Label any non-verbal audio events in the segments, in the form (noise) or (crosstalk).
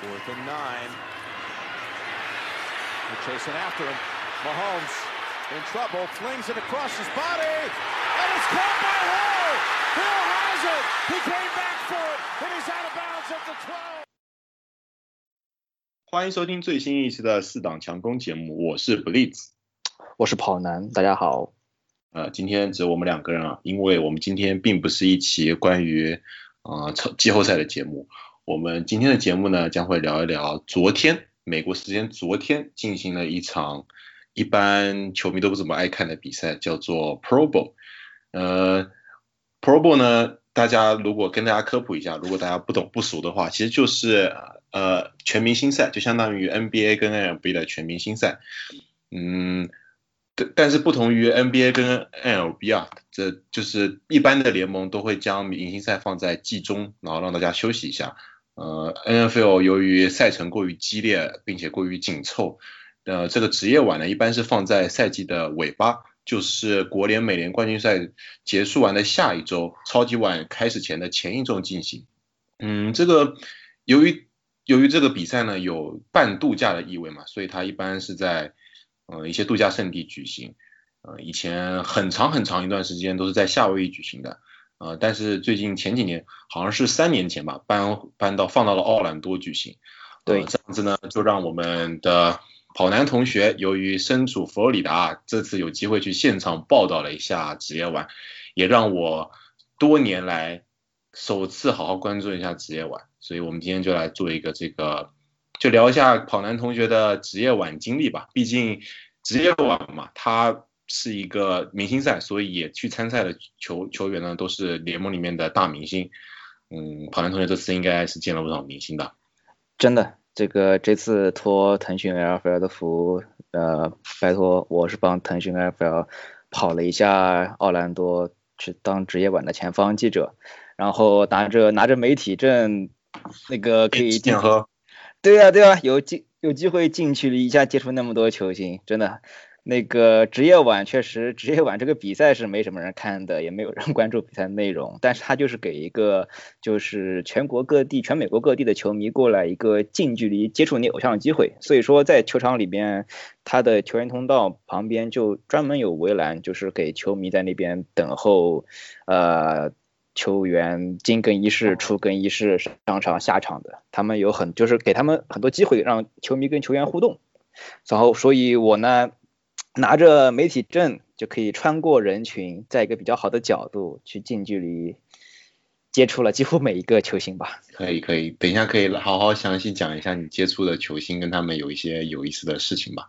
Fourth and nine. They're chasing after him. Mahomes in trouble, flings it across his body, and it's caught by Hill. Hill has it. He came back for it, and he's out of bounds at the 12. 欢迎收听最新一期的四档强攻节目，我是 Blitz，我是跑男，大家好。呃，今天只有我们两个人啊，因为我们今天并不是一期关于呃超季后赛的节目， 我们今天的节目呢将会聊一聊昨天美国时间昨天进行了一场一般球迷都不怎么爱看的比赛，叫做 Pro Bowl。呃，Pro Bowl 呢，大家如果跟大家科普一下，如果大家不懂不熟的话，其实就是呃全明星赛，就相当于 NBA 跟 MLB 的全明星赛。嗯，但但是不同于 NBA 跟 MLB 啊，这就是一般的联盟都会将明星赛放在季中，然后让大家休息一下。呃，NFL 由于赛程过于激烈，并且过于紧凑，呃，这个职业碗呢一般是放在赛季的尾巴，就是国联、美联冠军赛结束完的下一周，超级碗开始前的前一周进行。嗯，这个由于由于这个比赛呢有半度假的意味嘛，所以它一般是在呃一些度假胜地举行。呃，以前很长很长一段时间都是在夏威夷举行的。呃，但是最近前几年好像是三年前吧，搬搬到放到了奥兰多举行。对，这样子呢，就让我们的跑男同学由于身处佛罗里达，这次有机会去现场报道了一下职业碗，也让我多年来首次好好关注一下职业碗。所以我们今天就来做一个这个，就聊一下跑男同学的职业碗经历吧。毕竟职业碗嘛，他。是一个明星赛，所以也去参赛的球球员呢，都是联盟里面的大明星。嗯，跑男同学这次应该是见了不少明星的。真的，这个这次托腾讯 LFL 的福，呃，拜托，我是帮腾讯 LFL 跑了一下奥兰多，去当职业馆的前方记者，然后拿着拿着媒体证，那个可以进喝。对啊对啊，有机有机会进去一下接触那么多球星，真的。那个职业晚确实，职业晚这个比赛是没什么人看的，也没有人 (laughs) 关注比赛内容。但是它就是给一个，就是全国各地、全美国各地的球迷过来一个近距离接触你偶像的机会。所以说，在球场里边，他的球员通道旁边就专门有围栏，就是给球迷在那边等候，呃，球员进更衣室、出更衣室、上场、下场的。他们有很，就是给他们很多机会让球迷跟球员互动。然后，所以我呢。拿着媒体证就可以穿过人群，在一个比较好的角度去近距离接触了几乎每一个球星吧。可以可以，等一下可以好好详细讲一下你接触的球星跟他们有一些有意思的事情吧。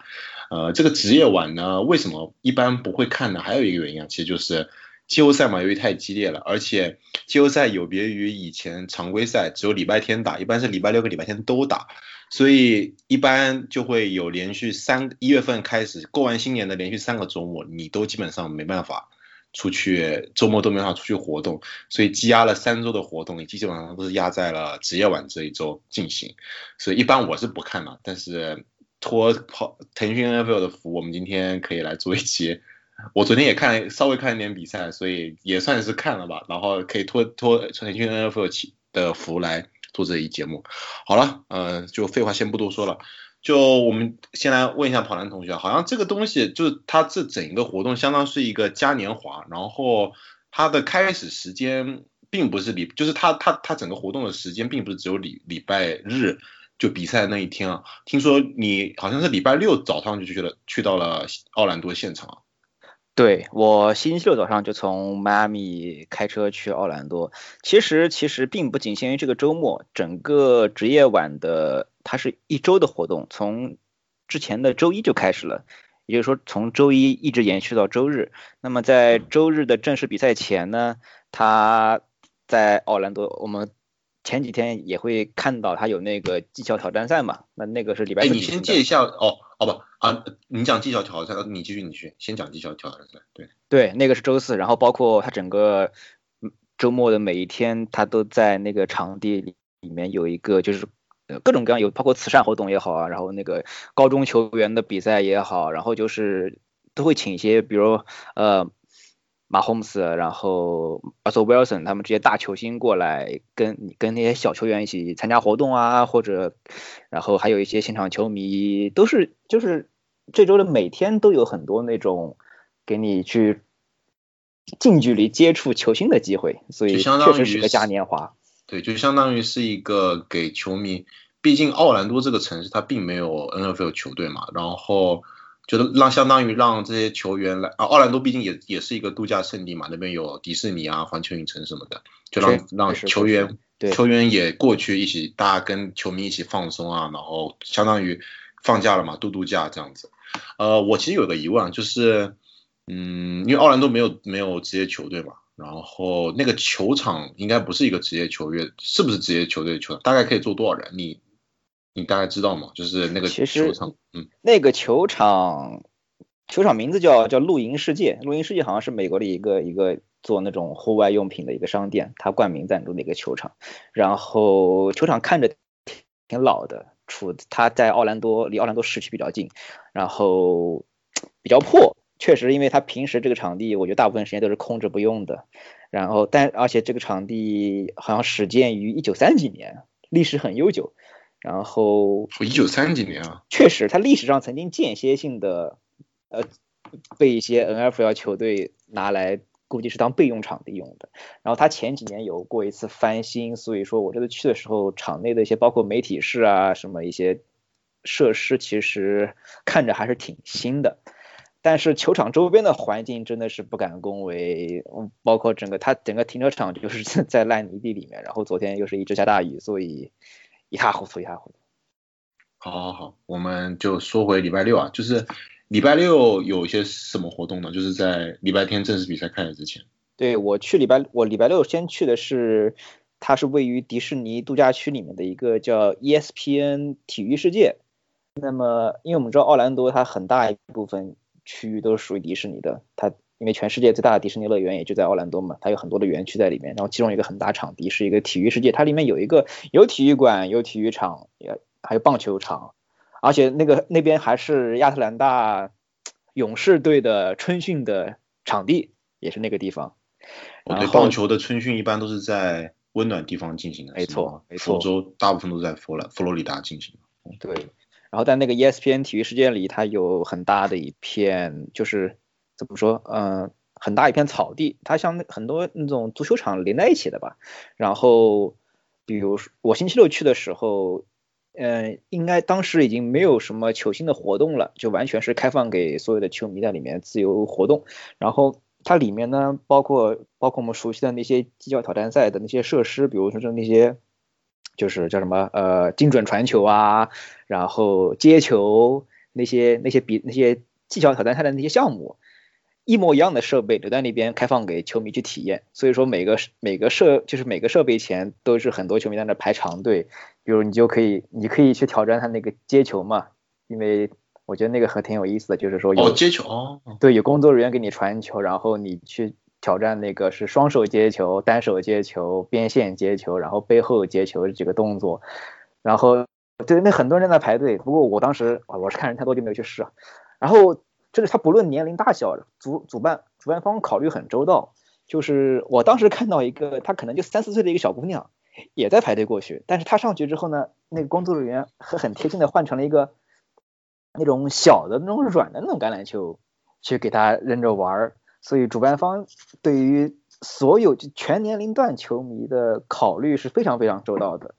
呃，这个职业碗呢，为什么一般不会看呢？还有一个原因啊，其实就是季后赛嘛，由于太激烈了，而且季后赛有别于以前常规赛只有礼拜天打，一般是礼拜六跟礼拜天都打。所以一般就会有连续三一月份开始过完新年的连续三个周末，你都基本上没办法出去，周末都没办法出去活动，所以积压了三周的活动，基本上都是压在了职业晚这一周进行。所以一般我是不看了，但是托跑腾讯 NFL 的福，我们今天可以来做一期。我昨天也看了稍微看一点比赛，所以也算是看了吧，然后可以托托腾讯 NFL 的福来。做这一节目，好了，呃，就废话先不多说了，就我们先来问一下跑男同学，好像这个东西就是它这整个活动相当是一个嘉年华，然后它的开始时间并不是礼，就是它它它整个活动的时间并不是只有礼礼拜日就比赛那一天啊，听说你好像是礼拜六早上就去了，去到了奥兰多现场。对我星期六早上就从迈阿密开车去奥兰多，其实其实并不仅限于这个周末，整个职业晚的它是一周的活动，从之前的周一就开始了，也就是说从周一一直延续到周日。那么在周日的正式比赛前呢，他在奥兰多，我们前几天也会看到他有那个技巧挑战赛嘛，那那个是礼拜。哎，你先借一下好吧啊，你讲技巧挑战赛，你继续，你去先讲技巧挑战赛。对对，那个是周四，然后包括他整个周末的每一天，他都在那个场地里面有一个，就是各种各样有，包括慈善活动也好啊，然后那个高中球员的比赛也好，然后就是都会请一些，比如呃马霍姆斯，然后 Also Wilson 他们这些大球星过来跟跟那些小球员一起参加活动啊，或者然后还有一些现场球迷都是就是这周的每天都有很多那种给你去近距离接触球星的机会，所以确实是个嘉年华。对，就相当于是一个给球迷，毕竟奥兰多这个城市它并没有 NFL 球队嘛，然后就是让相当于让这些球员来啊，奥兰多毕竟也也是一个度假胜地嘛，那边有迪士尼啊、环球影城什么的，就让让球员球员也过去一起，大家跟球迷一起放松啊，然后相当于放假了嘛，度度假这样子。呃，我其实有个疑问，就是嗯，因为奥兰多没有没有职业球队嘛。然后那个球场应该不是一个职业球员，是不是职业球队的球场？大概可以坐多少人？你你大概知道吗？就是那个球场，嗯，那个球场球场名字叫叫露营世界，露营世界好像是美国的一个一个做那种户外用品的一个商店，它冠名赞助的一个球场。然后球场看着挺老的，处它在奥兰多，离奥兰多市区比较近，然后比较破。确实，因为他平时这个场地，我觉得大部分时间都是空着不用的。然后，但而且这个场地好像始建于一九三几年，历史很悠久。然后，一九三几年啊？确实，它历史上曾经间歇性的呃被一些 NFL 球队拿来，估计是当备用场地用的。然后，它前几年有过一次翻新，所以说我这次去的时候，场内的一些包括媒体室啊什么一些设施，其实看着还是挺新的。但是球场周边的环境真的是不敢恭维，包括整个它整个停车场就是 (laughs) 在烂泥地里面，然后昨天又是一直下大雨，所以一塌糊涂一塌糊涂。好，好，好，我们就说回礼拜六啊，就是礼拜六有一些什么活动呢？就是在礼拜天正式比赛开始之前。对我去礼拜我礼拜六先去的是，它是位于迪士尼度假区里面的一个叫 ESPN 体育世界。那么因为我们知道奥兰多它很大一部分。区域都是属于迪士尼的，它因为全世界最大的迪士尼乐园也就在奥兰多嘛，它有很多的园区在里面，然后其中一个很大场地是一个体育世界，它里面有一个有体育馆、有体育场，也还有棒球场，而且那个那边还是亚特兰大勇士队的春训的场地，也是那个地方。对，棒球的春训一般都是在温暖地方进行的，没错，没错，佛州大部分都在佛罗佛罗里达进行。对。然后在那个 ESPN 体育世界里，它有很大的一片，就是怎么说，嗯，很大一片草地，它像很多那种足球场连在一起的吧。然后，比如说我星期六去的时候，嗯，应该当时已经没有什么球星的活动了，就完全是开放给所有的球迷在里面自由活动。然后它里面呢，包括包括我们熟悉的那些技巧挑战赛的那些设施，比如说就那些。就是叫什么呃精准传球啊，然后接球那些那些比那些技巧挑战赛的那些项目，一模一样的设备留在那边开放给球迷去体验。所以说每个每个设就是每个设备前都是很多球迷在那排长队。比如你就可以你可以去挑战他那个接球嘛，因为我觉得那个还挺有意思的，就是说有接球哦，对，有工作人员给你传球，然后你去。挑战那个是双手接球、单手接球、边线接球，然后背后接球这几个动作，然后对那很多人在排队，不过我当时啊我是看人太多就没有去试，然后这个他不论年龄大小，主主办主办方考虑很周到，就是我当时看到一个他可能就三四岁的一个小姑娘也在排队过去，但是他上去之后呢，那个工作人员很很贴心的换成了一个那种小的那种软的那种橄榄球去给他扔着玩儿。所以主办方对于所有全年龄段球迷的考虑是非常非常周到的，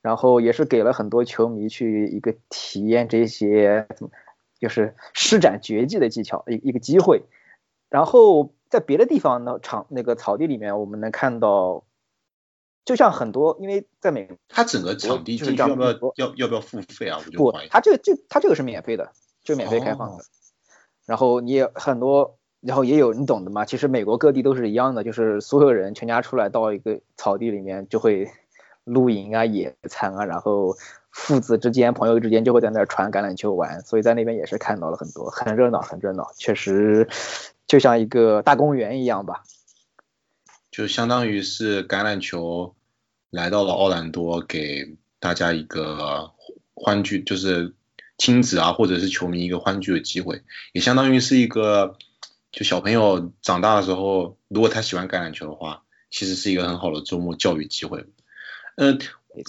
然后也是给了很多球迷去一个体验这些，就是施展绝技的技巧一一个机会。然后在别的地方呢场那个草地里面，我们能看到，就像很多因为在美，它整个场地就是要不要要要不要付费啊？不，它这个这它这个是免费的，就免费开放的。然后你也很多。然后也有你懂的嘛，其实美国各地都是一样的，就是所有人全家出来到一个草地里面就会露营啊、野餐啊，然后父子之间、朋友之间就会在那儿传橄榄球玩，所以在那边也是看到了很多，很热闹，很热闹，确实就像一个大公园一样吧。就相当于是橄榄球来到了奥兰多，给大家一个欢聚，就是亲子啊或者是球迷一个欢聚的机会，也相当于是一个。就小朋友长大的时候，如果他喜欢橄榄球的话，其实是一个很好的周末教育机会。嗯，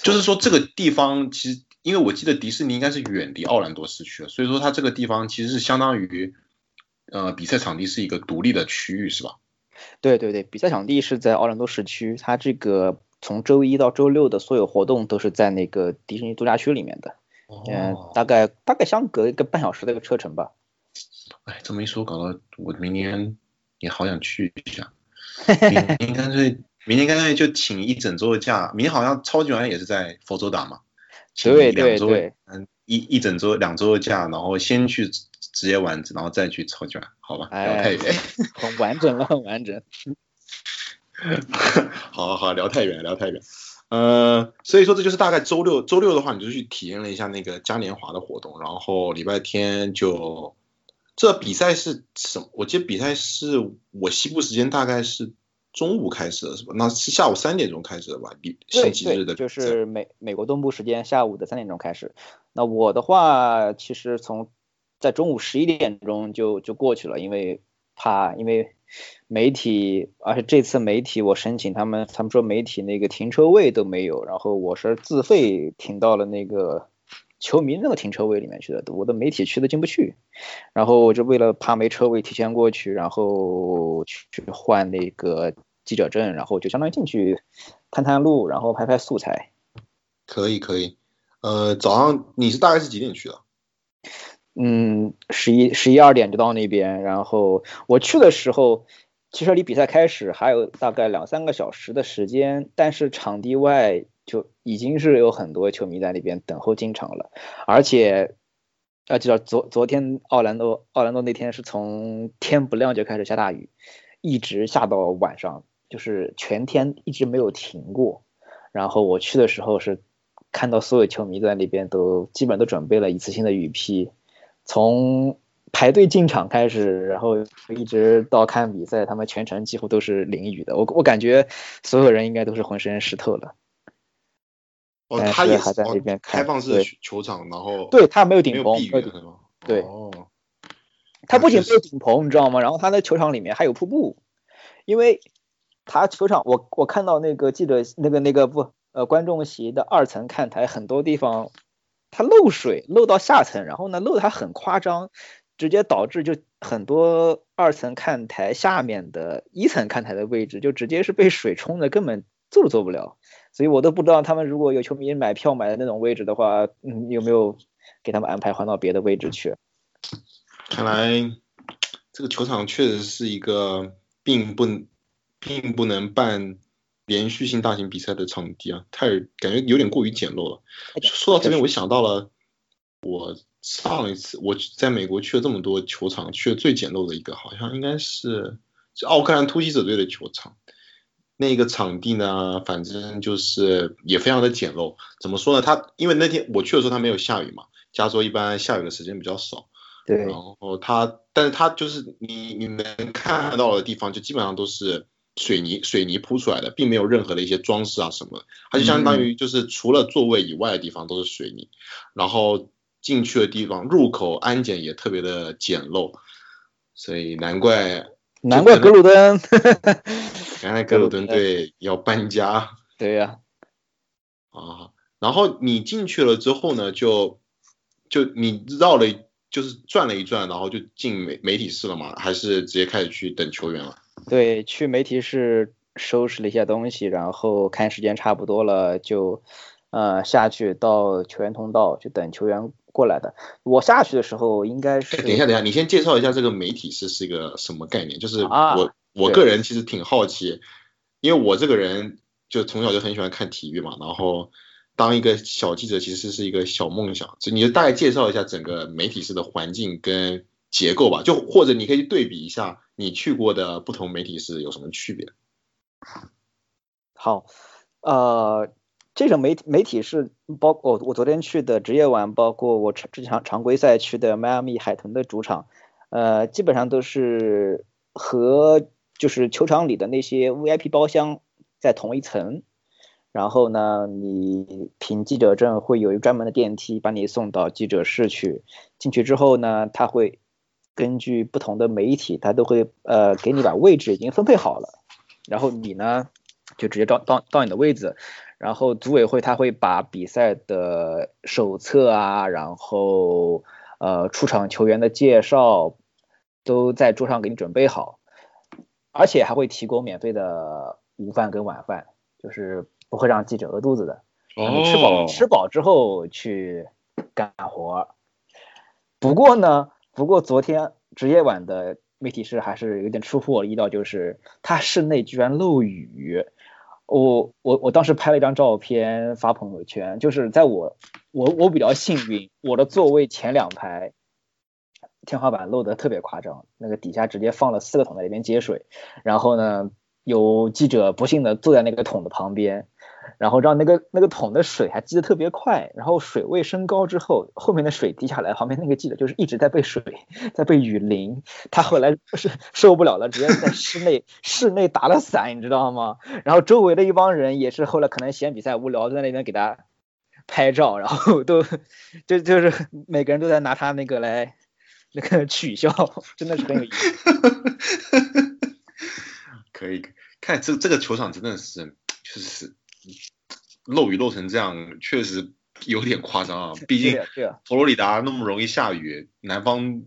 就是说这个地方其实，因为我记得迪士尼应该是远离奥兰多市区的，所以说它这个地方其实是相当于，呃，比赛场地是一个独立的区域，是吧？对对对，比赛场地是在奥兰多市区，它这个从周一到周六的所有活动都是在那个迪士尼度假区里面的，嗯，大概大概相隔一个半小时的一个车程吧。哎，这么一说，搞得我明年也好想去一下。(laughs) 明年干脆，明天干脆就请一整周的假。明天好像超级碗也是在佛州打嘛，请两周，嗯，一一整周两周的假，然后先去职业丸子，然后再去超级碗，好吧？聊太远，很 (laughs) 完整了，很 (laughs) 完整。(laughs) 好好好，聊太远，聊太远。呃，所以说这就是大概周六，周六的话你就去体验了一下那个嘉年华的活动，然后礼拜天就。这比赛是什么？我记得比赛是我西部时间大概是中午开始的，是吧？那是下午三点钟开始的吧？比星期日的，就是美美国东部时间下午的三点钟开始。那我的话，其实从在中午十一点钟就就过去了，因为怕因为媒体，而且这次媒体我申请他们，他们说媒体那个停车位都没有，然后我是自费停到了那个。球迷那个停车位里面去的，我的媒体区都进不去，然后我就为了怕没车位，提前过去，然后去换那个记者证，然后就相当于进去探探路，然后拍拍素材。可以可以，呃，早上你是大概是几点去的？嗯，十一十一二点就到那边，然后我去的时候，其实离比赛开始还有大概两三个小时的时间，但是场地外。就已经是有很多球迷在那边等候进场了，而且要知道昨昨天奥兰多奥兰多那天是从天不亮就开始下大雨，一直下到晚上，就是全天一直没有停过。然后我去的时候是看到所有球迷在那边都基本都准备了一次性的雨披，从排队进场开始，然后一直到看比赛，他们全程几乎都是淋雨的。我我感觉所有人应该都是浑身湿透了。哦，他也还在那边开放式球场，然后对他没有顶棚，对，哦，他不仅没有顶棚，你知道吗？然后他的球场里面还有瀑布，因为他球场，我我看到那个记者那个那个不呃观众席的二层看台很多地方它漏水漏到下层，然后呢漏的还很夸张，直接导致就很多二层看台下面的一层看台的位置就直接是被水冲的，根本坐都做不了。所以我都不知道他们如果有球迷买票买的那种位置的话，嗯，有没有给他们安排换到别的位置去？看来这个球场确实是一个并不并不能办连续性大型比赛的场地啊，太感觉有点过于简陋了。说到这边，我想到了我上一次我在美国去了这么多球场，去了最简陋的一个，好像应该是奥克兰突袭者队的球场。那个场地呢，反正就是也非常的简陋。怎么说呢？它因为那天我去的时候它没有下雨嘛，加州一般下雨的时间比较少。对。然后它，但是它就是你你能看到的地方，就基本上都是水泥水泥铺出来的，并没有任何的一些装饰啊什么。它就相当于就是除了座位以外的地方都是水泥。然后进去的地方入口安检也特别的简陋，所以难怪。难怪格鲁登，(laughs) 原来格鲁登队要搬家。对呀。啊，然后你进去了之后呢，就就你绕了，就是转了一转，然后就进媒媒体室了嘛？还是直接开始去等球员了？对，去媒体室收拾了一下东西，然后看时间差不多了，就呃下去到球员通道去等球员。过来的，我下去的时候应该是。等一下，等一下，你先介绍一下这个媒体室是一个什么概念？就是我我个人其实挺好奇，因为我这个人就从小就很喜欢看体育嘛，然后当一个小记者其实是一个小梦想。就你就大概介绍一下整个媒体室的环境跟结构吧，就或者你可以对比一下你去过的不同媒体室有什么区别。好，呃。这种媒体媒体是包括我昨天去的职业晚，包括我之前常规赛去的迈阿密海豚的主场，呃，基本上都是和就是球场里的那些 VIP 包厢在同一层，然后呢，你凭记者证会有一专门的电梯把你送到记者室去，进去之后呢，他会。根据不同的媒体，他都会呃给你把位置已经分配好了，然后你呢就直接到到到你的位置，然后组委会他会把比赛的手册啊，然后呃出场球员的介绍都在桌上给你准备好，而且还会提供免费的午饭跟晚饭，就是不会让记者饿肚子的。你吃饱吃饱之后去干活。不过呢，不过昨天职业晚的媒体室还是有点出乎我意料，就是他室内居然漏雨。我我我当时拍了一张照片发朋友圈，就是在我我我比较幸运，我的座位前两排天花板漏得特别夸张，那个底下直接放了四个桶在里边接水，然后呢，有记者不幸的坐在那个桶的旁边。然后让那个那个桶的水还积得特别快，然后水位升高之后，后面的水滴下来，旁边那个记者就是一直在被水在被雨淋，他后来是受不了了，直接在室内室内打了伞，你知道吗？然后周围的一帮人也是后来可能嫌比赛无聊，在那边给他拍照，然后都就就是每个人都在拿他那个来那个取笑，真的是很有意思。(laughs) 可以看这这个球场真的是就是。漏雨漏成这样，确实有点夸张啊！毕竟佛罗里达那么容易下雨，南方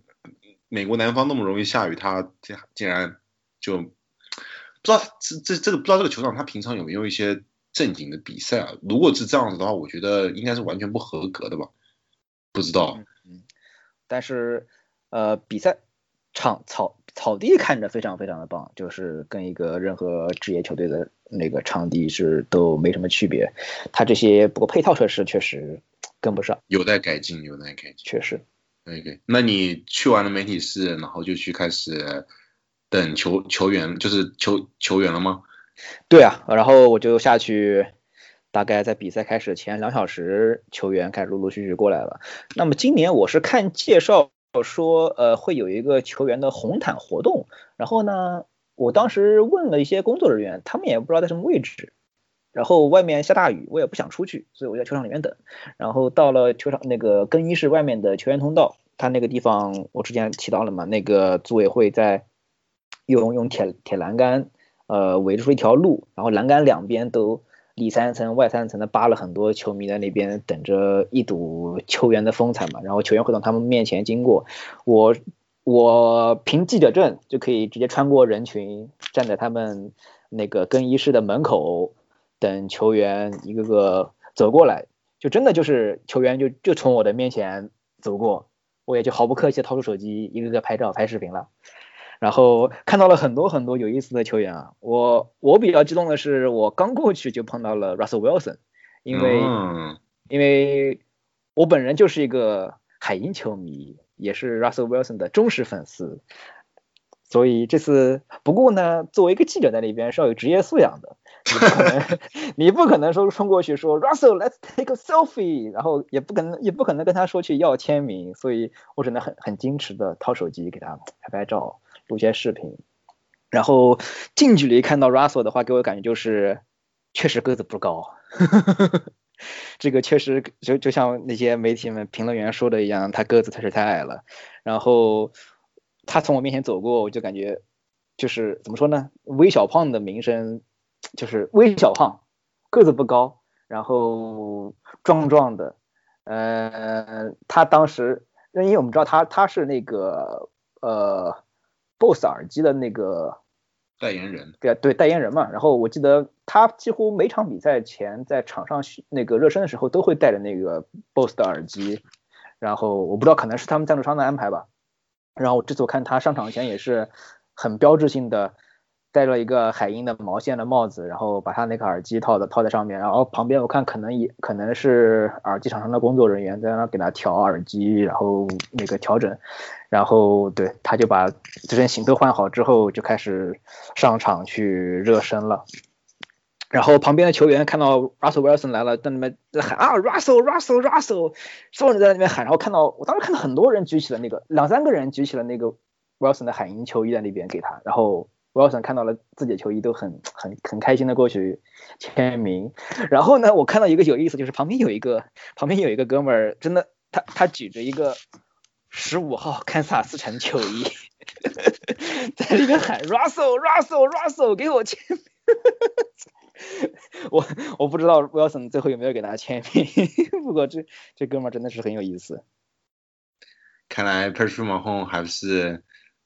美国南方那么容易下雨，它竟竟然就不知道这这这个不知道这个球场它平常有没有一些正经的比赛啊？如果是这样子的话，我觉得应该是完全不合格的吧？不知道。嗯，但是呃，比赛场草草地看着非常非常的棒，就是跟一个任何职业球队的。那个场地是都没什么区别，它这些不过配套设施确实跟不上，有待改进，有待改进，确实。OK，那你去完了媒体室，然后就去开始等球球员，就是球球员了吗？对啊，然后我就下去，大概在比赛开始前两小时，球员开始陆陆续续过来了。那么今年我是看介绍我说，呃，会有一个球员的红毯活动，然后呢？我当时问了一些工作人员，他们也不知道在什么位置。然后外面下大雨，我也不想出去，所以我在球场里面等。然后到了球场那个更衣室外面的球员通道，他那个地方我之前提到了嘛，那个组委会在用用铁铁栏杆呃围出一条路，然后栏杆两边都里三层外三层的扒了很多球迷在那边等着一睹球员的风采嘛。然后球员会从他们面前经过，我。我凭记者证就可以直接穿过人群，站在他们那个更衣室的门口，等球员一个个走过来，就真的就是球员就就从我的面前走过，我也就毫不客气掏出手机一个个拍照拍视频了，然后看到了很多很多有意思的球员啊，我我比较激动的是我刚过去就碰到了 Russell Wilson，因为因为我本人就是一个海鹰球迷。也是 Russell Wilson 的忠实粉丝，所以这次不过呢，作为一个记者在那边是要有职业素养的，你不可能，(laughs) 你不可能说冲过去说 Russell，let's take a selfie，然后也不可能也不可能跟他说去要签名，所以我只能很很矜持的掏手机给他拍拍照，录些视频，然后近距离看到 Russell 的话，给我感觉就是确实个子不高。(laughs) 这个确实就就像那些媒体们评论员说的一样，他个子确实太矮了。然后他从我面前走过，我就感觉就是怎么说呢？微小胖的名声就是微小胖，个子不高，然后壮壮的。呃，他当时因为我们知道他他是那个呃 BOSS 耳机的那个。代言人，对啊，对代言人嘛。然后我记得他几乎每场比赛前在场上那个热身的时候都会带着那个 BOSS 的耳机。然后我不知道可能是他们赞助商的安排吧。然后这次我看他上场前也是很标志性的。戴了一个海鹰的毛线的帽子，然后把他那个耳机套的套在上面，然后旁边我看可能也可能是耳机厂商的工作人员在那给他调耳机，然后那个调整，然后对他就把这身行头换好之后就开始上场去热身了，然后旁边的球员看到 Russell Wilson 来了，在那边在喊啊 Russell Russell Russell，所有人在那边喊，然后看到我当时看到很多人举起了那个两三个人举起了那个 Wilson 的海鹰球衣在那边给他，然后。Wilson 看到了自己的球衣，都很很很开心的过去签名。然后呢，我看到一个有意思，就是旁边有一个旁边有一个哥们儿，真的，他他举着一个十五号堪萨斯城球衣，(laughs) 在里面喊 Russell Russell Russell 给我签名。(laughs) 我我不知道 Wilson 最后有没有给他签名，不过这这哥们儿真的是很有意思。看来 Patrick Mahomes 还是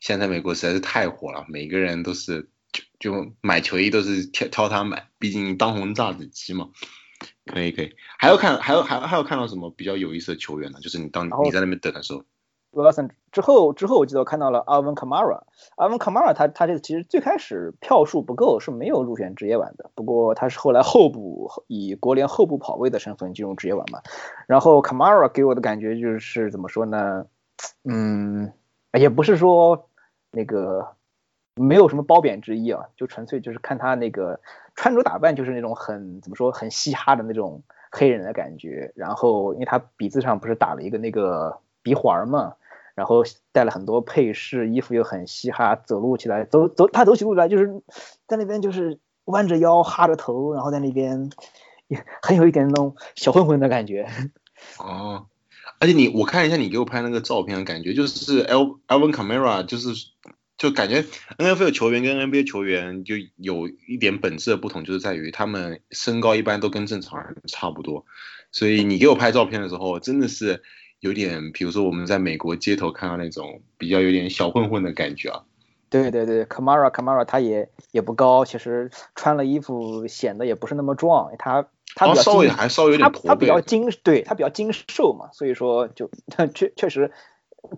现在美国实在是太火了，每个人都是就就买球衣都是挑挑他买，毕竟当红炸子鸡嘛。可以可以，还要看还有还还有看到什么比较有意思的球员呢？就是你当你在那边等的时候。Wilson 之后之后我记得我看到了 Alvin Kamara，Alvin Kamara 他他这个其实最开始票数不够是没有入选职业碗的，不过他是后来候补以国联候补跑位的身份进入职业碗嘛。然后 Kamara 给我的感觉就是怎么说呢？嗯，也不是说那个没有什么褒贬之意啊，就纯粹就是看他那个穿着打扮就是那种很怎么说很嘻哈的那种黑人的感觉。然后因为他鼻子上不是打了一个那个鼻环嘛。然后带了很多配饰，衣服又很嘻哈，走路起来走走他走起路来就是在那边就是弯着腰哈着头，然后在那边也 (laughs) 很有一点那种小混混的感觉。(laughs) 哦，而且你我看一下你给我拍那个照片，感觉就是 L Alvin Kamara，就是就感觉 NFL 球员跟 NBA 球员就有一点本质的不同，就是在于他们身高一般都跟正常人差不多，所以你给我拍照片的时候真的是。有点，比如说我们在美国街头看到那种比较有点小混混的感觉啊。对对对，Kamara Kamara 他也也不高，其实穿了衣服显得也不是那么壮，他他比较稍微还稍微有点他他比较精，对他比较精瘦嘛，所以说就确确实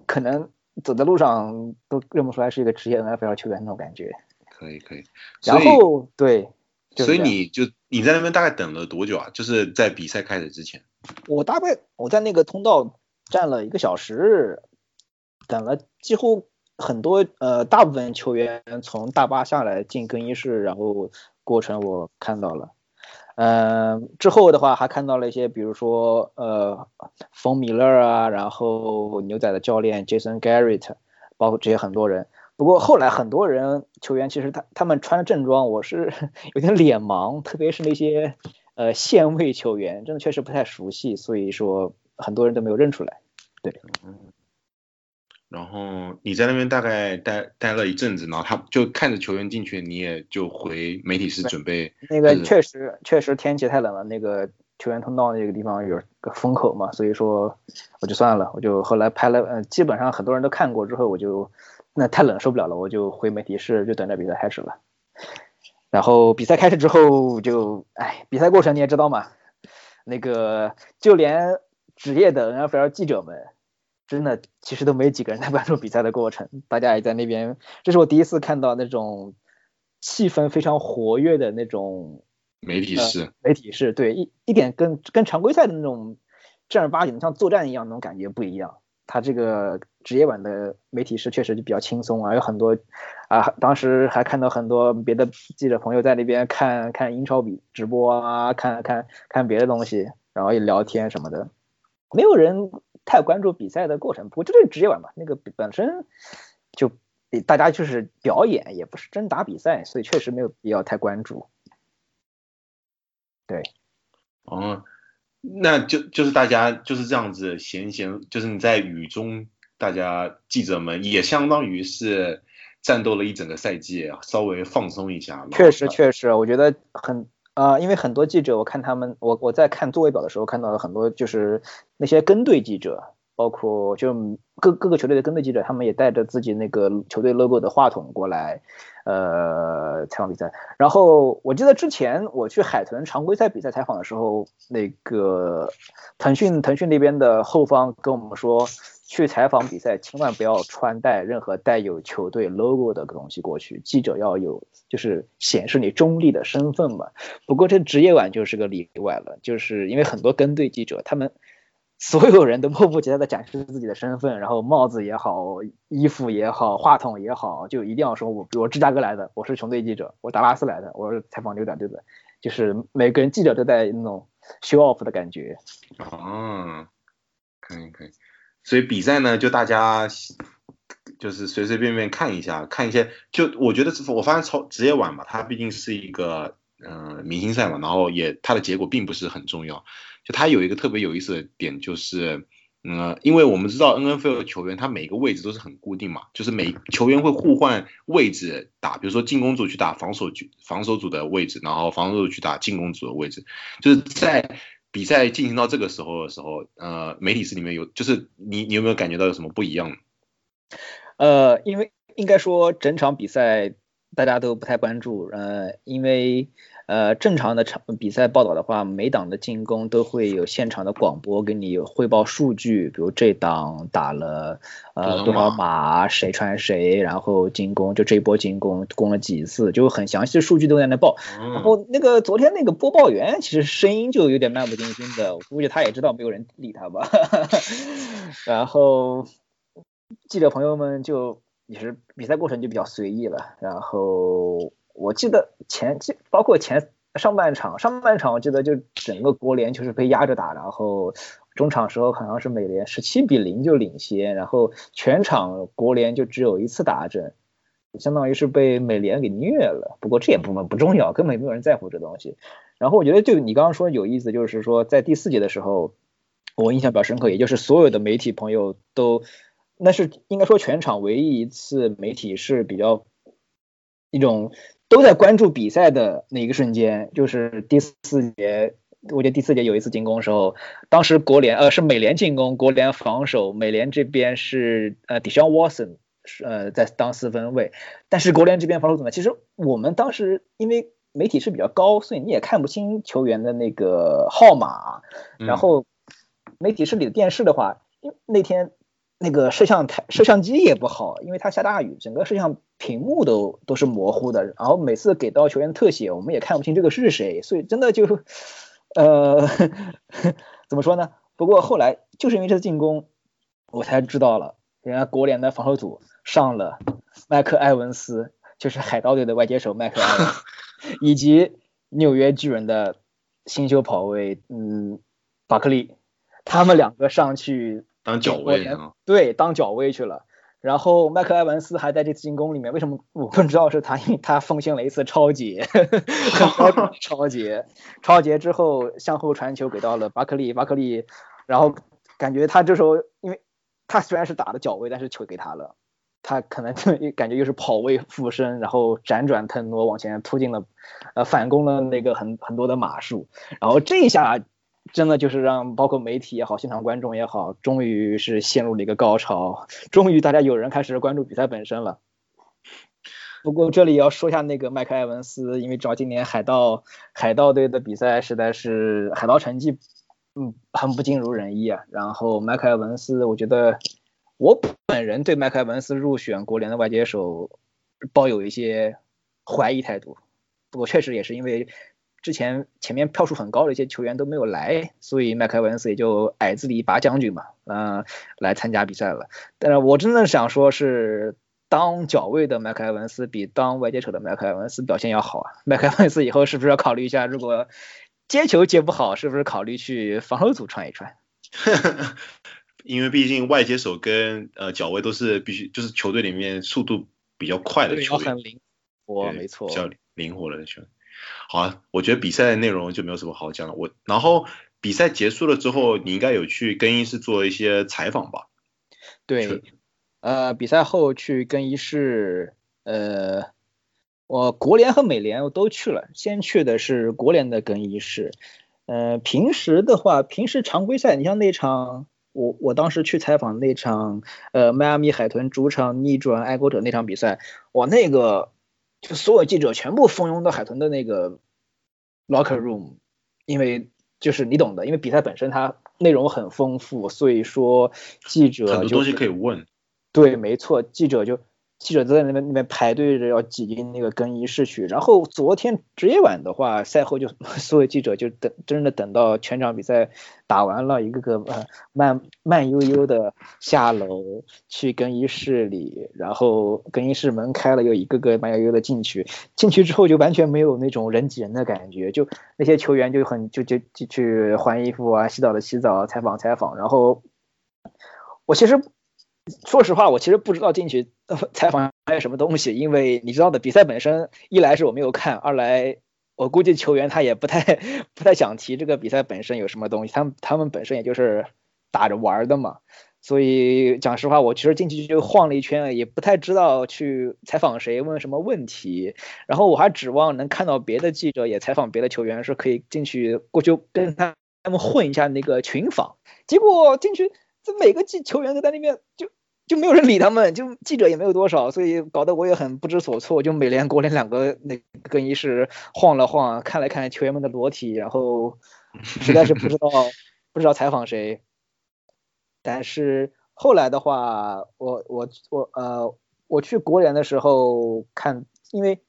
可能走在路上都认不出来是一个职业 NFL 球员那种感觉。可以可以。然后对，所以你就你在那边大概等了多久啊？就是在比赛开始之前。我大概我在那个通道。站了一个小时，等了几乎很多呃大部分球员从大巴下来进更衣室，然后过程我看到了，嗯，之后的话还看到了一些，比如说呃冯米勒啊，然后牛仔的教练 Jason Garrett，包括这些很多人。不过后来很多人球员其实他他们穿着正装，我是 (laughs) 有点脸盲，特别是那些呃线位球员，真的确实不太熟悉，所以说。很多人都没有认出来，对。然后你在那边大概待待了一阵子，然后他就看着球员进去，你也就回媒体室准备。那个确实确实天气太冷了，那个球员通道那个地方有个风口嘛，所以说我就算了，我就后来拍了，嗯，基本上很多人都看过之后，我就那太冷受不了了，我就回媒体室就等着比赛开始了。然后比赛开始之后就，哎，比赛过程你也知道嘛，那个就连。职业的 NFL 记者们，真的其实都没几个人在关注比赛的过程，大家也在那边。这是我第一次看到那种气氛非常活跃的那种媒体室。媒体室，对，一一点跟跟常规赛的那种正儿八经的像作战一样那种感觉不一样。他这个职业版的媒体室确实就比较轻松啊，有很多啊，当时还看到很多别的记者朋友在那边看看英超比直播啊，看看看别的东西，然后也聊天什么的。没有人太关注比赛的过程，不过这是职业玩嘛，那个本身就大家就是表演，也不是真打比赛，所以确实没有必要太关注。对，哦，那就就是大家就是这样子闲闲，就是你在雨中，大家记者们也相当于是战斗了一整个赛季，稍微放松一下。确实，确实，我觉得很。啊，因为很多记者，我看他们，我我在看座位表的时候看到了很多，就是那些跟队记者，包括就各各个球队的跟队记者，他们也带着自己那个球队 logo 的话筒过来，呃，采访比赛。然后我记得之前我去海豚常规赛比赛采访的时候，那个腾讯腾讯那边的后方跟我们说。去采访比赛，千万不要穿戴任何带有球队 logo 的东西过去。记者要有，就是显示你中立的身份嘛。不过这职业碗就是个例外了，就是因为很多跟队记者，他们所有人都迫不及待的展示自己的身份，然后帽子也好，衣服也好，话筒也好，就一定要说我，我芝加哥来的，我是球队记者，我达拉斯来的，我是采访牛仔队的，就是每个人记者都带那种 show off 的感觉。哦，可以可以。所以比赛呢，就大家就是随随便便看一下，看一些，就我觉得我发现超职业碗嘛，它毕竟是一个嗯明星赛嘛，然后也它的结果并不是很重要。就它有一个特别有意思的点，就是嗯，因为我们知道 N F L 球员他每个位置都是很固定嘛，就是每球员会互换位置打，比如说进攻组去打防守局防守组的位置，然后防守组去打进攻组的位置，就是在比赛进行到这个时候的时候，呃，媒体室里面有，就是你你有没有感觉到有什么不一样？呃，因为应该说整场比赛大家都不太关注，呃，因为。呃，正常的场比赛报道的话，每档的进攻都会有现场的广播给你汇报数据，比如这档打了呃多少码，谁传谁，然后进攻就这一波进攻攻了几次，就很详细的数据都在那报。然后那个昨天那个播报员其实声音就有点漫不经心的，我估计他也知道没有人理他吧。(laughs) 然后记者朋友们就也是比赛过程就比较随意了，然后。我记得前期包括前上半场，上半场我记得就整个国联就是被压着打，然后中场时候好像是美联十七比零就领先，然后全场国联就只有一次打针，相当于是被美联给虐了。不过这也不不重要，根本没有人在乎这东西。然后我觉得就你刚刚说有意思，就是说在第四节的时候，我印象比较深刻，也就是所有的媒体朋友都，那是应该说全场唯一一次媒体是比较一种。都在关注比赛的那一个瞬间，就是第四节，我觉得第四节有一次进攻的时候，当时国联呃是美联进攻，国联防守，美联这边是呃 Deshaun Watson 呃在当四分卫，但是国联这边防守怎么？其实我们当时因为媒体是比较高，所以你也看不清球员的那个号码，然后媒体室里的电视的话，因为那天。那个摄像台摄像机也不好，因为它下大雨，整个摄像屏幕都都是模糊的。然后每次给到球员特写，我们也看不清这个是谁，所以真的就，呃，(laughs) 怎么说呢？不过后来就是因为这次进攻，我才知道了，人家国联的防守组上了麦克埃文斯，就是海盗队的外接手麦克埃文斯，以及纽约巨人的新秀跑卫嗯巴克利，他们两个上去。当脚位对，当脚位去了。然后麦克埃文斯还在这次进攻里面，为什么我不知道是他？因为他奉献了一次超节，(laughs) 超节，超节之后向后传球给到了巴克利，巴克利，然后感觉他这时候，因为他虽然是打的脚位，但是球给他了，他可能就感觉又是跑位附身，然后辗转腾挪往前突进了，呃，反攻了那个很很多的码数，然后这一下。真的就是让包括媒体也好，现场观众也好，终于是陷入了一个高潮，终于大家有人开始关注比赛本身了。不过这里要说一下那个麦克埃文斯，因为主要今年海盗海盗队的比赛实在是海盗成绩嗯很不尽如人意啊。然后麦克埃文斯，我觉得我本人对麦克埃文斯入选国联的外接手抱有一些怀疑态度。不过确实也是因为。之前前面票数很高的一些球员都没有来，所以麦克文斯也就矮子里拔将军嘛，嗯，来参加比赛了。但是我真的想说，是当脚位的麦克文斯比当外接手的麦克文斯表现要好啊。(laughs) 麦克文斯以后是不是要考虑一下，如果接球接不好，是不是考虑去防守组串一串？(laughs) 因为毕竟外接手跟呃脚位都是必须，就是球队里面速度比较快的球员，很灵活，没错，比较灵活的球员。好啊，我觉得比赛的内容就没有什么好讲了。我然后比赛结束了之后，你应该有去更衣室做一些采访吧？对，呃，比赛后去更衣室，呃，我国联和美联我都去了，先去的是国联的更衣室。呃，平时的话，平时常规赛，你像那场，我我当时去采访那场，呃，迈阿密海豚主场逆转爱国者那场比赛，哇，那个。就所有记者全部蜂拥到海豚的那个 locker room，因为就是你懂的，因为比赛本身它内容很丰富，所以说记者很多东西可以问。对，没错，记者就。记者都在那边那边排队着要挤进那个更衣室去，然后昨天职业晚的话，赛后就 (laughs) 所有记者就等真的等到全场比赛打完了，一个个呃慢慢悠悠的下楼去更衣室里，然后更衣室门开了，又一个个慢悠悠的进去，进去之后就完全没有那种人挤人的感觉，就那些球员就很就就就去换衣服啊，洗澡的洗澡，采访采访，然后我其实。说实话，我其实不知道进去采访还有什么东西，因为你知道的，比赛本身一来是我没有看，二来我估计球员他也不太不太想提这个比赛本身有什么东西，他们他们本身也就是打着玩的嘛。所以讲实话，我其实进去就晃了一圈，也不太知道去采访谁，问什么问题。然后我还指望能看到别的记者也采访别的球员，是可以进去过去跟他他们混一下那个群访。结果进去，这每个记球员都在那边，就就没有人理他们，就记者也没有多少，所以搞得我也很不知所措。就美联国联两个那更衣室晃了晃，看了看球员们的裸体，然后 (laughs) 实在是不知道不知道采访谁。但是后来的话，我我我呃，我去国联的时候看，因为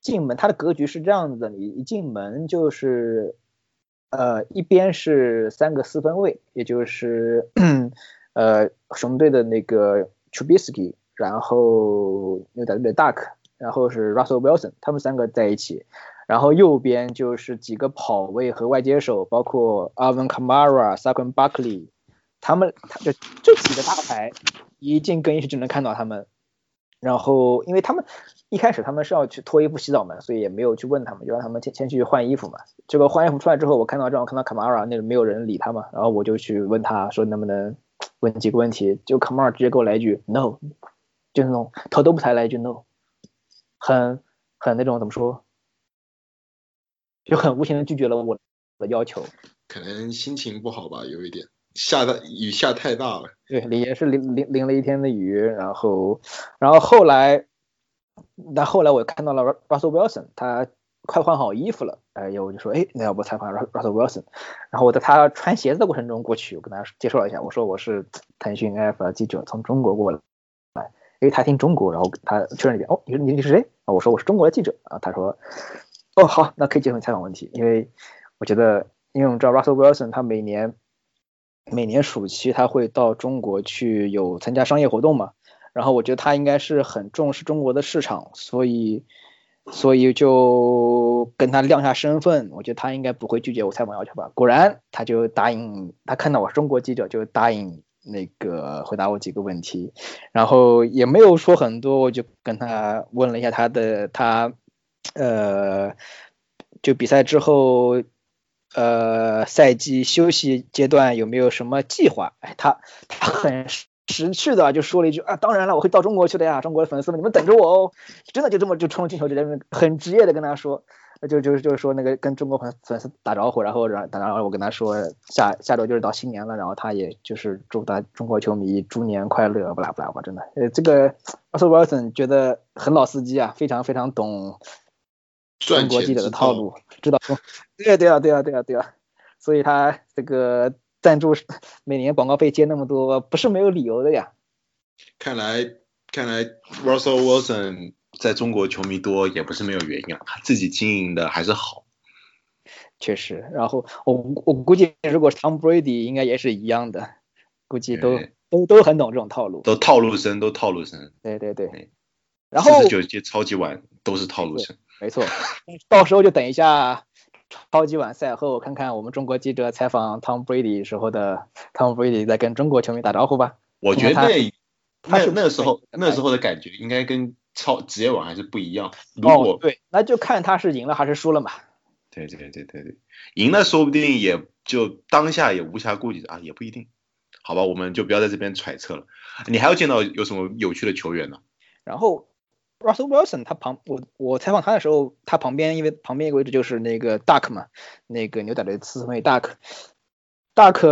进门它的格局是这样子的，你一进门就是呃一边是三个四分卫，也就是呃熊队的那个 Trubisky，然后牛仔队的 Duck，然后是 Russell Wilson，他们三个在一起，然后右边就是几个跑位和外接手，包括 Alvin Kamara、Saquon Barkley。他们他就这几个大牌，一进更衣室就能看到他们。然后，因为他们一开始他们是要去脱衣服洗澡嘛，所以也没有去问他们，就让他们先先去换衣服嘛。结果换衣服出来之后，我看到正好看到 Kamara，那个没有人理他嘛，然后我就去问他说能不能问几个问题。就卡马尔直接给我来一句 no，就那种头都不抬来一句 no，很很那种怎么说，就很无情的拒绝了我的要求。可能心情不好吧，有一点。下的雨下太大了，对，也是淋淋淋了一天的雨，然后，然后后来，但后来我看到了 Russell Wilson，他快换好衣服了，哎呀，我就说，哎，那要不采访 Russell Wilson？然后我在他穿鞋子的过程中过去，我跟他介绍了一下，我说我是腾讯 F 记者，从中国过来，因为他听中国，然后他确认一遍，哦，你说你你是谁？啊，我说我是中国的记者啊，他说，哦，好，那可以接受你采访问题，因为我觉得，因为我们知道 Russell Wilson 他每年。每年暑期他会到中国去有参加商业活动嘛，然后我觉得他应该是很重视中国的市场，所以所以就跟他亮下身份，我觉得他应该不会拒绝我采访要求吧。果然他就答应，他看到我是中国记者就答应那个回答我几个问题，然后也没有说很多，我就跟他问了一下他的他呃就比赛之后。呃，赛季休息阶段有没有什么计划？哎，他他很识趣的就说了一句啊，当然了，我会到中国去的呀，中国的粉丝们，你们等着我哦。真的就这么就冲进球直接很职业的跟他说，就就就是说那个跟中国粉粉丝打招呼，然后然然后我跟他说下下周就是到新年了，然后他也就是祝大中国球迷猪年快乐，不啦不啦吧，真的，呃，这个 Russell Wilson 觉得很老司机啊，非常非常懂。中国记者的套路，知道不？对对啊，对啊，对啊，对啊，所以他这个赞助每年广告费接那么多，不是没有理由的呀。看来，看来 Russell Wilson 在中国球迷多也不是没有原因，他自己经营的还是好。确实，然后我我估计，如果 Tom Brady 应该也是一样的，估计都都都很懂这种套路。都套路深，都套路深。对对对。然后四十九届超级碗都是套路深。没错，到时候就等一下超级碗赛后，看看我们中国记者采访 Tom Brady 时候的 Tom Brady 在跟中国球迷打招呼吧。我觉得他那那时候那时候的感觉应该跟超职业网还是不一样。哦，对，那就看他是赢了还是输了嘛。对对对对对，赢了说不定也就当下也无暇顾及啊，也不一定。好吧，我们就不要在这边揣测了。你还要见到有什么有趣的球员呢？然后。Russell Wilson，他旁我我采访他的时候，他旁边因为旁边一个位置就是那个 Duck 嘛，那个牛仔的四分卫 Duck。Duck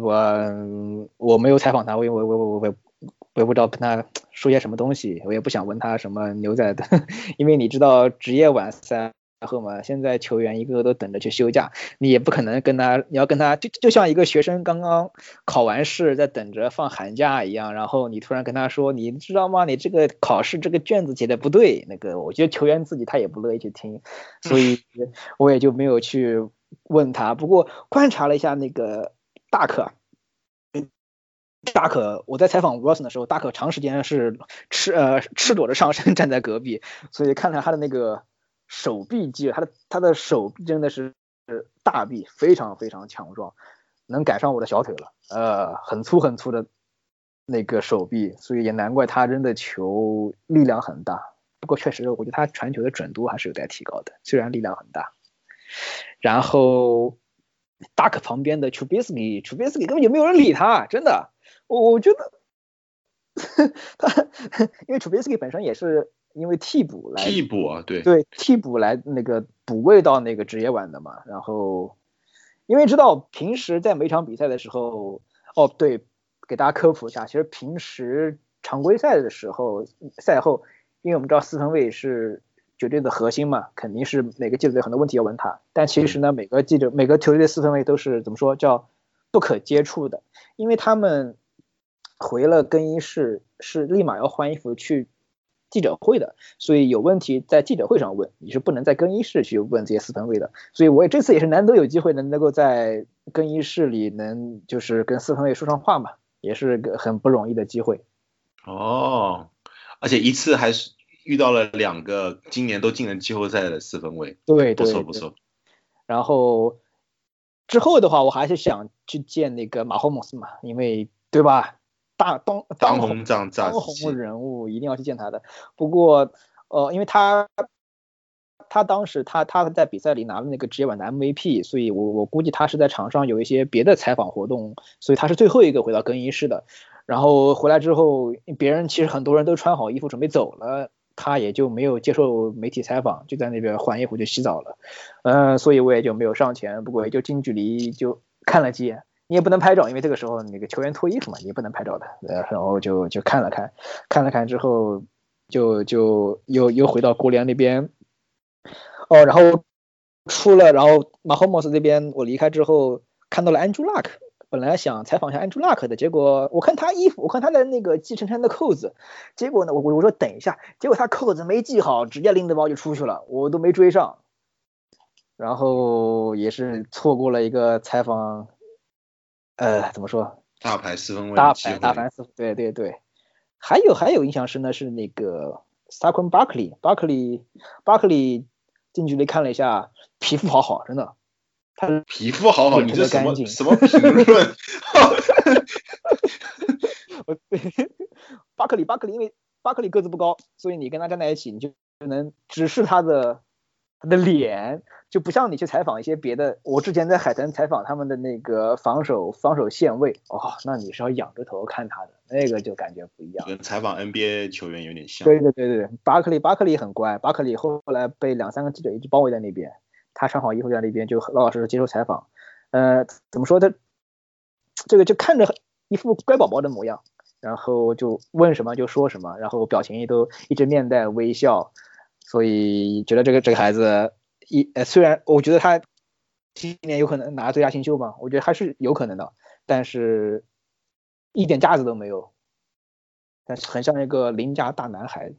我我没有采访他，我我我我我我也不知道跟他说些什么东西，我也不想问他什么牛仔的，(laughs) 因为你知道职业晚赛。然后嘛，现在球员一个个都等着去休假，你也不可能跟他，你要跟他就就像一个学生刚刚考完试在等着放寒假一样，然后你突然跟他说，你知道吗？你这个考试这个卷子写的不对，那个我觉得球员自己他也不乐意去听，所以 (laughs) 我也就没有去问他。不过观察了一下那个大可，大可我在采访 Wilson 的时候，大可长时间是赤呃赤裸着上身站在隔壁，所以看了他的那个。手臂肌肉，他的他的手臂真的是大臂，非常非常强壮，能赶上我的小腿了。呃，很粗很粗的那个手臂，所以也难怪他扔的球力量很大。不过确实，我觉得他传球的准度还是有待提高的，虽然力量很大。然后，Duck 旁边的 Trubisky，Trubisky 根本就没有人理他，真的，我我觉得 (laughs) 他 (laughs) 因为 Trubisky 本身也是因为替补来替补啊，对对替补来那个补位到那个职业碗的嘛，然后因为知道平时在每场比赛的时候，哦对，给大家科普一下，其实平时常规赛的时候赛后，因为我们知道四分卫是。绝对的核心嘛，肯定是每个记者有很多问题要问他。但其实呢，每个记者、每个球队的四分卫都是怎么说叫不可接触的，因为他们回了更衣室是立马要换衣服去记者会的，所以有问题在记者会上问，你是不能在更衣室去问这些四分卫的。所以我也这次也是难得有机会能能够在更衣室里能就是跟四分卫说上话嘛，也是个很不容易的机会。哦，而且一次还是。遇到了两个今年都进了季后赛的四分卫，对，不错不错。然后之后的话，我还是想去见那个马霍姆斯嘛，因为对吧？大当当红当红人物一定要去见他的。不过呃，因为他他当时他他在比赛里拿了那个职业版的 MVP，所以我我估计他是在场上有一些别的采访活动，所以他是最后一个回到更衣室的。然后回来之后，别人其实很多人都穿好衣服准备走了。他也就没有接受媒体采访，就在那边换衣服就洗澡了，嗯，所以我也就没有上前，不过也就近距离就看了几眼。你也不能拍照，因为这个时候那个球员脱衣服嘛，你也不能拍照的。然后就就看了看，看了看之后，就就又又回到国联那边。哦，然后出了，然后马霍莫斯这边我离开之后，看到了 Andrew Luck。本来想采访一下 Andrew Luck 的，结果我看他衣服，我看他的那个系衬衫的扣子，结果呢，我我我说等一下，结果他扣子没系好，直接拎着包就出去了，我都没追上，然后也是错过了一个采访，呃，怎么说？大牌四分卫，大牌大牌四，对对对，还有还有印象深的是那个 Saquon Barkley，Barkley，Barkley 近距离看了一下，皮肤好好，真的。他皮肤好好，你这什么什么评论？巴克里，巴克里，(laughs) 因为巴克里个子不高，所以你跟他站在一起，你就能直视他的他的脸，就不像你去采访一些别的。我之前在海豚采访他们的那个防守防守线位，哦，那你是要仰着头看他的，那个就感觉不一样。跟采访 NBA 球员有点像。对对对对，巴克利，巴克利很乖，巴克利后来被两三个记者一直包围在那边。他穿好衣服在那边就老老实实接受采访，呃，怎么说他这个就看着一副乖宝宝的模样，然后就问什么就说什么，然后表情都一直面带微笑，所以觉得这个这个孩子一呃虽然我觉得他今年有可能拿最佳新秀嘛，我觉得还是有可能的，但是一点架子都没有，但是很像一个邻家大男孩。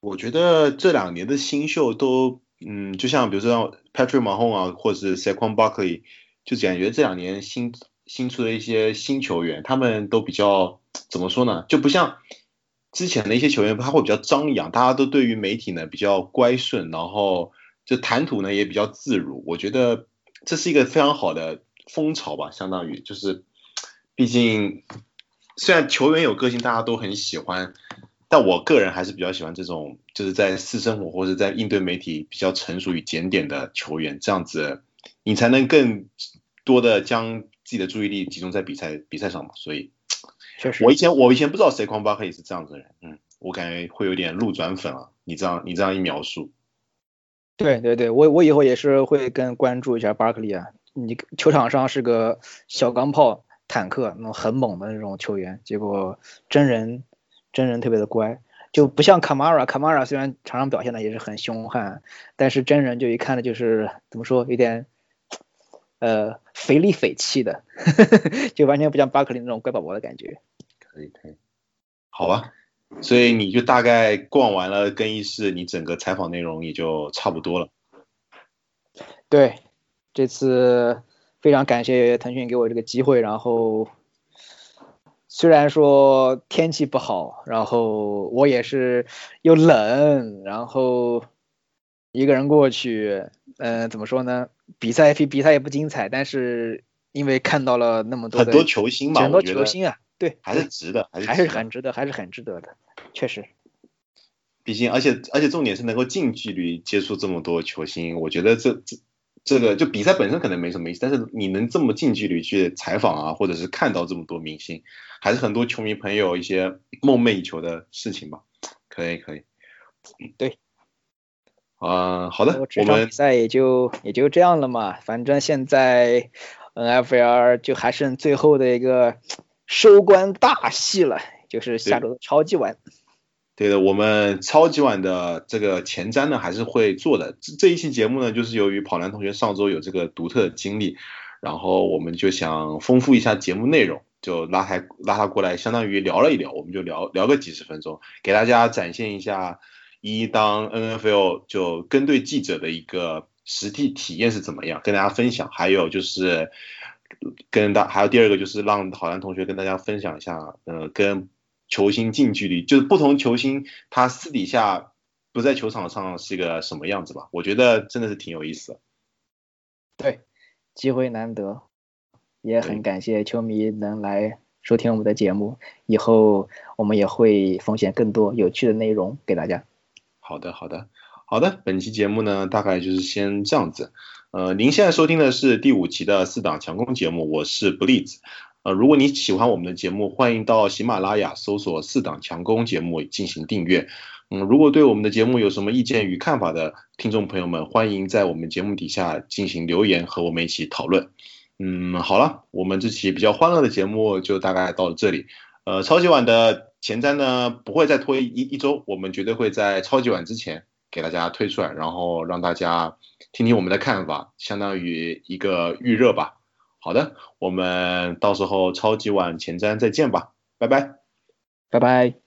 我觉得这两年的新秀都。嗯，就像比如说 Patrick Mahomes 啊，或者是 Saquon Barkley，就感觉这两年新新出的一些新球员，他们都比较怎么说呢？就不像之前的一些球员，他会比较张扬，大家都对于媒体呢比较乖顺，然后就谈吐呢也比较自如。我觉得这是一个非常好的风潮吧，相当于就是，毕竟虽然球员有个性，大家都很喜欢。但我个人还是比较喜欢这种，就是在私生活或者在应对媒体比较成熟与检点的球员，这样子你才能更多的将自己的注意力集中在比赛比赛上嘛。所以，确实，我以前我以前不知道谁狂巴克也是这样子的人，嗯，我感觉会有点路转粉啊。你这样你这样一描述，对对对，我我以后也是会更关注一下巴克利啊。你球场上是个小钢炮、坦克那种很猛的那种球员，结果真人。真人特别的乖，就不像卡马拉。卡马拉虽然场上表现的也是很凶悍，但是真人就一看的就是怎么说，有点呃肥里肥气的，(laughs) 就完全不像巴克利那种乖宝宝的感觉。可以可以，好吧。所以你就大概逛完了更衣室，你整个采访内容也就差不多了。对，这次非常感谢腾讯给我这个机会，然后。虽然说天气不好，然后我也是又冷，然后一个人过去，嗯，怎么说呢？比赛比比赛也不精彩，但是因为看到了那么多很多球星嘛，很多球星啊，对，还是值得，还是还是很值得，还是很值得的，确实。毕竟，而且而且重点是能够近距离接触这么多球星，我觉得这这这个就比赛本身可能没什么意思，但是你能这么近距离去采访啊，或者是看到这么多明星，还是很多球迷朋友一些梦寐以求的事情吧。可以，可以。对。啊，好的，我们比赛也就也就这样了嘛。反正现在 NFL 就还剩最后的一个收官大戏了，就是下周超级碗。对的，我们超级碗的这个前瞻呢还是会做的。这这一期节目呢，就是由于跑男同学上周有这个独特的经历，然后我们就想丰富一下节目内容，就拉他拉他过来，相当于聊了一聊，我们就聊聊个几十分钟，给大家展现一下一当 NFL 就跟队记者的一个实际体验是怎么样，跟大家分享。还有就是跟大，还有第二个就是让好男同学跟大家分享一下，呃，跟。球星近距离就是不同球星，他私底下不在球场上是一个什么样子吧？我觉得真的是挺有意思的。对，机会难得，也很感谢球迷能来收听我们的节目。以后我们也会奉献更多有趣的内容给大家。好的，好的，好的。本期节目呢，大概就是先这样子。呃，您现在收听的是第五期的四档强攻节目，我是不利子。呃，如果你喜欢我们的节目，欢迎到喜马拉雅搜索“四档强攻”节目进行订阅。嗯，如果对我们的节目有什么意见与看法的听众朋友们，欢迎在我们节目底下进行留言，和我们一起讨论。嗯，好了，我们这期比较欢乐的节目就大概到这里。呃，超级碗的前瞻呢，不会再拖一一周，我们绝对会在超级碗之前给大家推出来，然后让大家听听我们的看法，相当于一个预热吧。好的，我们到时候超级碗前瞻再见吧，拜拜，拜拜。